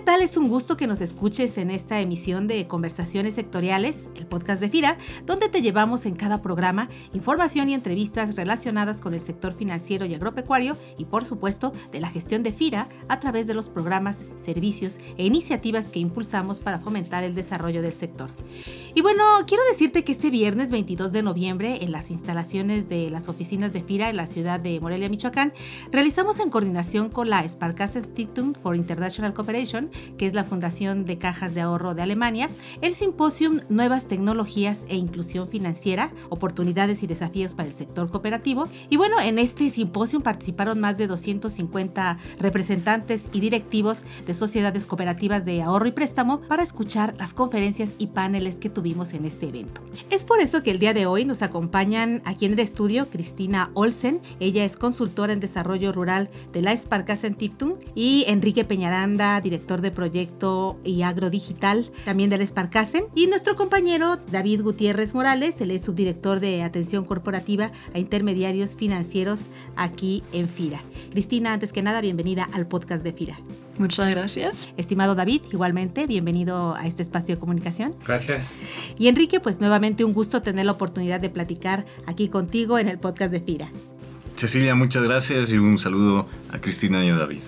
¿Qué tal? Es un gusto que nos escuches en esta emisión de Conversaciones Sectoriales, el podcast de FIRA, donde te llevamos en cada programa información y entrevistas relacionadas con el sector financiero y agropecuario y, por supuesto, de la gestión de FIRA a través de los programas, servicios e iniciativas que impulsamos para fomentar el desarrollo del sector. Y bueno, quiero decirte que este viernes 22 de noviembre, en las instalaciones de las oficinas de FIRA en la ciudad de Morelia, Michoacán, realizamos en coordinación con la Sparkassen Stiftung for International Cooperation que es la Fundación de Cajas de Ahorro de Alemania, el simposium Nuevas Tecnologías e Inclusión Financiera, Oportunidades y Desafíos para el Sector Cooperativo. Y bueno, en este simposium participaron más de 250 representantes y directivos de sociedades cooperativas de ahorro y préstamo para escuchar las conferencias y paneles que tuvimos en este evento. Es por eso que el día de hoy nos acompañan aquí en el estudio Cristina Olsen, ella es consultora en desarrollo rural de la Sparkassen Stiftung y Enrique Peñaranda, director de proyecto y agrodigital también del Sparkassen. Y nuestro compañero David Gutiérrez Morales, él es subdirector de atención corporativa a intermediarios financieros aquí en FIRA. Cristina, antes que nada, bienvenida al podcast de FIRA. Muchas gracias. Estimado David, igualmente, bienvenido a este espacio de comunicación. Gracias. Y Enrique, pues nuevamente un gusto tener la oportunidad de platicar aquí contigo en el podcast de FIRA. Cecilia, muchas gracias y un saludo a Cristina y a David.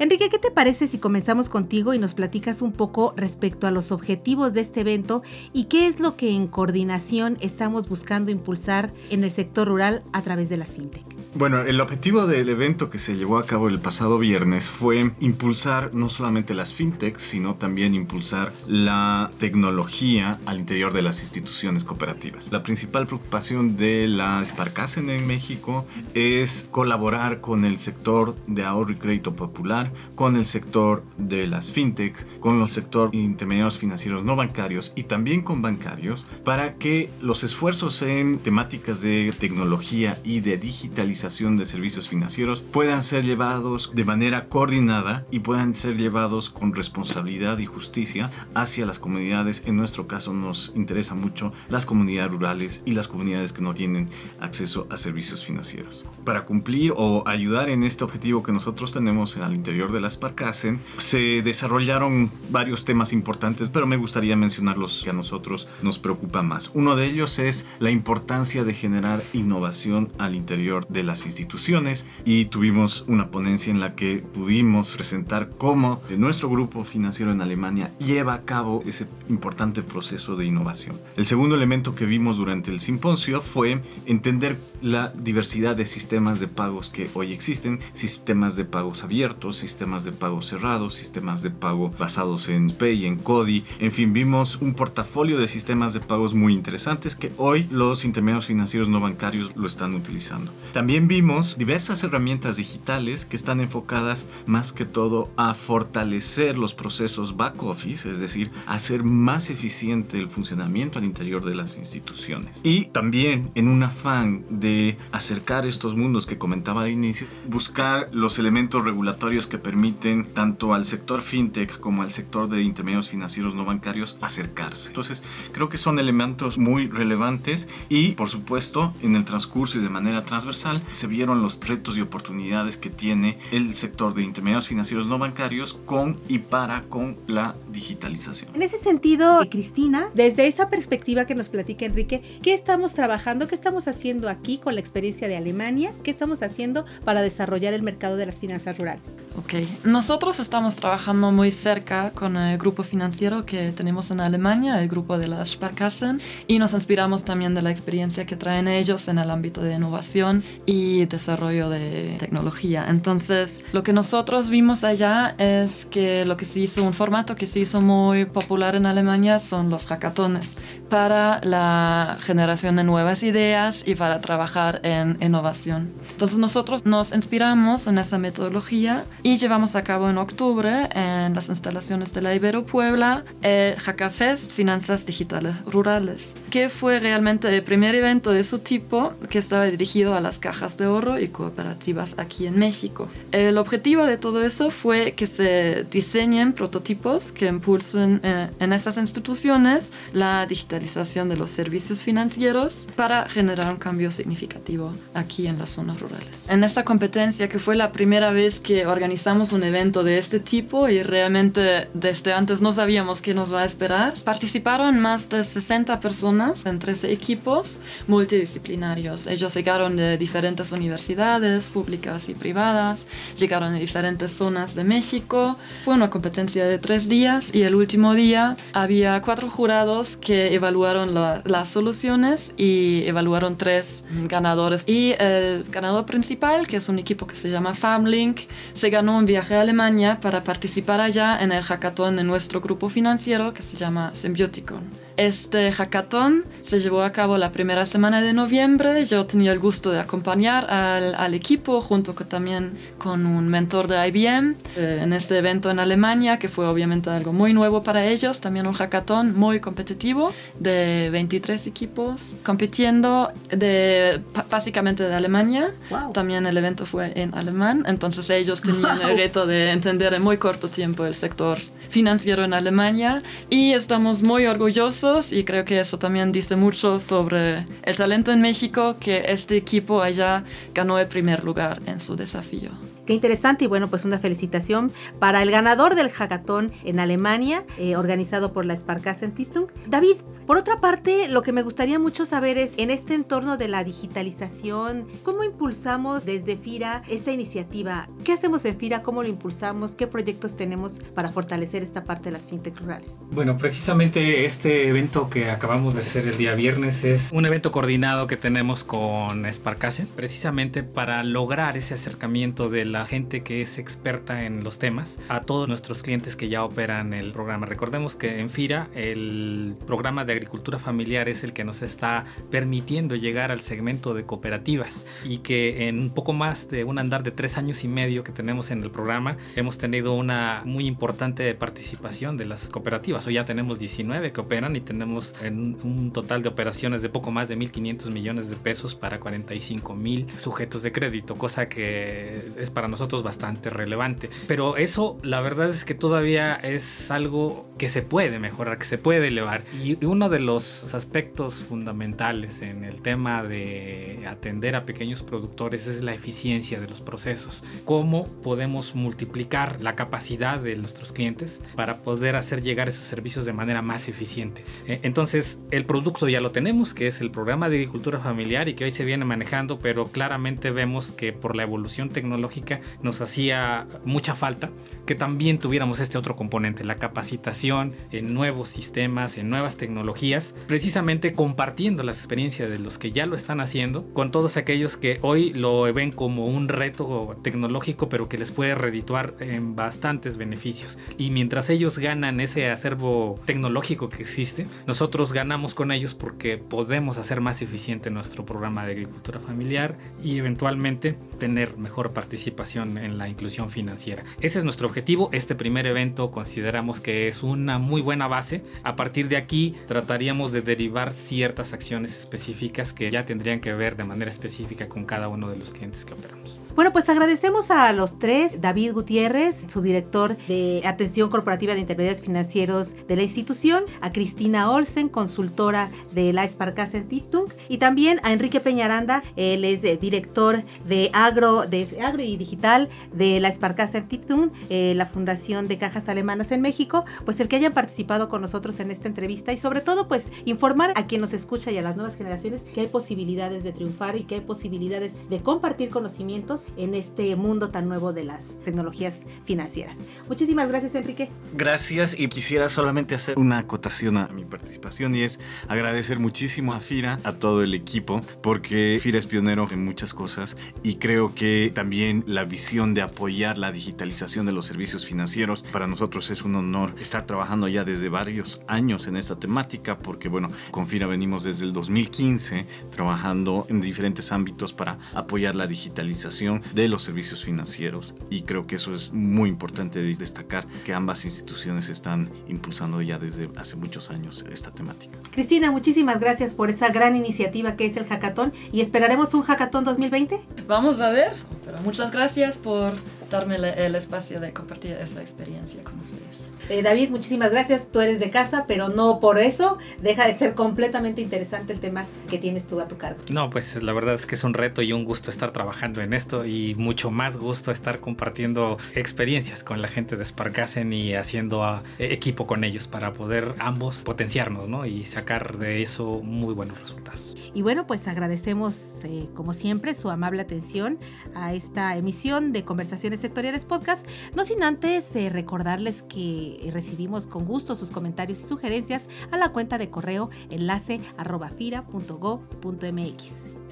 Enrique, ¿qué te parece si comenzamos contigo y nos platicas un poco respecto a los objetivos de este evento y qué es lo que en coordinación estamos buscando impulsar en el sector rural a través de las fintech? Bueno, el objetivo del evento que se llevó a cabo el pasado viernes fue impulsar no solamente las fintechs, sino también impulsar la tecnología al interior de las instituciones cooperativas. La principal preocupación de la Sparkassen en México es colaborar con el sector de ahorro y crédito popular, con el sector de las fintechs, con el sector intermediarios financieros no bancarios y también con bancarios para que los esfuerzos en temáticas de tecnología y de digitalización de servicios financieros puedan ser llevados de manera coordinada y puedan ser llevados con responsabilidad y justicia hacia las comunidades. En nuestro caso nos interesa mucho las comunidades rurales y las comunidades que no tienen acceso a servicios financieros. Para cumplir o ayudar en este objetivo que nosotros tenemos al interior de las Parcasen, se desarrollaron varios temas importantes, pero me gustaría mencionar los que a nosotros nos preocupan más. Uno de ellos es la importancia de generar innovación al interior de las instituciones y tuvimos una ponencia en la que pudimos presentar cómo nuestro grupo financiero en Alemania lleva a cabo ese importante proceso de innovación. El segundo elemento que vimos durante el simposio fue entender la diversidad de sistemas de pagos que hoy existen, sistemas de pagos abiertos, sistemas de pagos cerrados, sistemas de pago basados en Pay, en CODI, en fin, vimos un portafolio de sistemas de pagos muy interesantes que hoy los intermediarios financieros no bancarios lo están utilizando. También vimos diversas herramientas digitales que están enfocadas más que todo a fortalecer los procesos back office, es decir, hacer más eficiente el funcionamiento al interior de las instituciones. Y también en un afán de acercar estos mundos que comentaba al inicio, buscar los elementos regulatorios que permiten tanto al sector fintech como al sector de intermedios financieros no bancarios acercarse. Entonces, creo que son elementos muy relevantes y, por supuesto, en el transcurso y de manera transversal, se vieron los retos y oportunidades que tiene el sector de intermediarios financieros no bancarios con y para con la digitalización. En ese sentido, Cristina, desde esa perspectiva que nos platica Enrique, ¿qué estamos trabajando? ¿Qué estamos haciendo aquí con la experiencia de Alemania? ¿Qué estamos haciendo para desarrollar el mercado de las finanzas rurales? Ok, nosotros estamos trabajando muy cerca con el grupo financiero que tenemos en Alemania, el grupo de las Sparkassen, y nos inspiramos también de la experiencia que traen ellos en el ámbito de innovación y desarrollo de tecnología. Entonces, lo que nosotros vimos allá es que lo que se hizo, un formato que se hizo muy popular en Alemania son los hackatones para la generación de nuevas ideas y para trabajar en innovación. Entonces, nosotros nos inspiramos en esa metodología y llevamos a cabo en octubre en las instalaciones de la Ibero Puebla el Hackafest Finanzas Digitales Rurales, que fue realmente el primer evento de su tipo que estaba dirigido a las cajas de ahorro y cooperativas aquí en México. El objetivo de todo eso fue que se diseñen prototipos que impulsen eh, en esas instituciones la digitalización de los servicios financieros para generar un cambio significativo aquí en las zonas rurales. En esta competencia, que fue la primera vez que organizamos un evento de este tipo y realmente desde antes no sabíamos qué nos va a esperar, participaron más de 60 personas en 13 equipos multidisciplinarios. Ellos llegaron de diferentes universidades públicas y privadas, llegaron de diferentes zonas de México. Fue una competencia de tres días y el último día había cuatro jurados que evaluaron las soluciones y evaluaron tres ganadores. Y el ganador principal, que es un equipo que se llama FarmLink, se ganó un viaje a Alemania para participar allá en el hackathon de nuestro grupo financiero que se llama Symbioticon. Este hackathon se llevó a cabo la primera semana de noviembre. Yo tenía el gusto de acompañar al, al equipo junto con, también con un mentor de IBM eh, en este evento en Alemania, que fue obviamente algo muy nuevo para ellos. También un hackathon muy competitivo de 23 equipos compitiendo de, básicamente de Alemania. También el evento fue en alemán, entonces ellos tenían el reto de entender en muy corto tiempo el sector financiero en Alemania y estamos muy orgullosos y creo que eso también dice mucho sobre el talento en México que este equipo allá ganó el primer lugar en su desafío. Qué interesante y bueno, pues una felicitación para el ganador del hackathon en Alemania, eh, organizado por la Sparkassen Stiftung. David, por otra parte, lo que me gustaría mucho saber es, en este entorno de la digitalización, ¿cómo impulsamos desde FIRA esta iniciativa? ¿Qué hacemos en FIRA? ¿Cómo lo impulsamos? ¿Qué proyectos tenemos para fortalecer esta parte de las fintech rurales? Bueno, precisamente este evento que acabamos de hacer el día viernes es un evento coordinado que tenemos con Sparkassen, precisamente para lograr ese acercamiento de la la gente que es experta en los temas, a todos nuestros clientes que ya operan el programa. Recordemos que en FIRA el programa de agricultura familiar es el que nos está permitiendo llegar al segmento de cooperativas y que en un poco más de un andar de tres años y medio que tenemos en el programa hemos tenido una muy importante participación de las cooperativas. Hoy ya tenemos 19 que operan y tenemos en un total de operaciones de poco más de 1.500 millones de pesos para 45 mil sujetos de crédito, cosa que es para nosotros bastante relevante. Pero eso la verdad es que todavía es algo que se puede mejorar, que se puede elevar. Y uno de los aspectos fundamentales en el tema de atender a pequeños productores es la eficiencia de los procesos. Cómo podemos multiplicar la capacidad de nuestros clientes para poder hacer llegar esos servicios de manera más eficiente. E, entonces, el producto ya lo tenemos, que es el programa de agricultura familiar y que hoy se viene manejando, pero claramente vemos que por la evolución tecnológica nos hacía mucha falta que también tuviéramos este otro componente, la capacitación en nuevos sistemas, en nuevas tecnologías, precisamente compartiendo las experiencias de los que ya lo están haciendo con todos aquellos que hoy lo ven como un reto tecnológico, pero que les puede redituar en bastantes beneficios. Y mientras ellos ganan ese acervo tecnológico que existe, nosotros ganamos con ellos porque podemos hacer más eficiente nuestro programa de agricultura familiar y eventualmente tener mejor participación en la inclusión financiera. Ese es nuestro objetivo. Este primer evento consideramos que es una muy buena base. A partir de aquí trataríamos de derivar ciertas acciones específicas que ya tendrían que ver de manera específica con cada uno de los clientes que operamos. Bueno, pues agradecemos a los tres, David Gutiérrez, subdirector de Atención Corporativa de Intermediarios Financieros de la institución, a Cristina Olsen, consultora de la Sparkassen Stiftung, y también a Enrique Peñaranda, él es director de Agro, de Agro y Digital de la Sparkassen Stiftung, eh, la Fundación de Cajas Alemanas en México, pues el que hayan participado con nosotros en esta entrevista y sobre todo pues informar a quien nos escucha y a las nuevas generaciones que hay posibilidades de triunfar y que hay posibilidades de compartir conocimientos en este mundo tan nuevo de las tecnologías financieras. Muchísimas gracias, Enrique. Gracias y quisiera solamente hacer una acotación a mi participación y es agradecer muchísimo a FIRA, a todo el equipo, porque FIRA es pionero en muchas cosas y creo que también visión de apoyar la digitalización de los servicios financieros, para nosotros es un honor estar trabajando ya desde varios años en esta temática, porque bueno, con FIRA venimos desde el 2015 trabajando en diferentes ámbitos para apoyar la digitalización digitalización de los servicios financieros y creo que eso es muy importante destacar que ambas instituciones están impulsando ya desde hace muchos años esta temática. Cristina, muchísimas gracias por esa gran iniciativa que es el hackathon y esperaremos un hackathon 2020. Vamos a ver, pero muchas gracias por darme el espacio de compartir esta experiencia con ustedes. Eh, David, muchísimas gracias. Tú eres de casa, pero no por eso deja de ser completamente interesante el tema que tienes tú a tu cargo. No, pues la verdad es que es un reto y un gusto estar trabajando en esto y mucho más gusto estar compartiendo experiencias con la gente de Sparkassen y haciendo a, eh, equipo con ellos para poder ambos potenciarnos ¿no? y sacar de eso muy buenos resultados. Y bueno, pues agradecemos eh, como siempre su amable atención a esta emisión de Conversaciones Sectoriales Podcast, no sin antes recordarles que recibimos con gusto sus comentarios y sugerencias a la cuenta de correo enlace arroba Se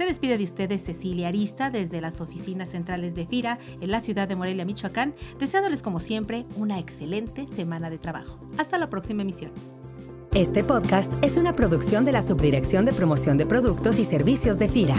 despide de ustedes Cecilia Arista desde las oficinas centrales de FIRA en la ciudad de Morelia, Michoacán, deseándoles como siempre una excelente semana de trabajo. Hasta la próxima emisión. Este podcast es una producción de la Subdirección de Promoción de Productos y Servicios de FIRA.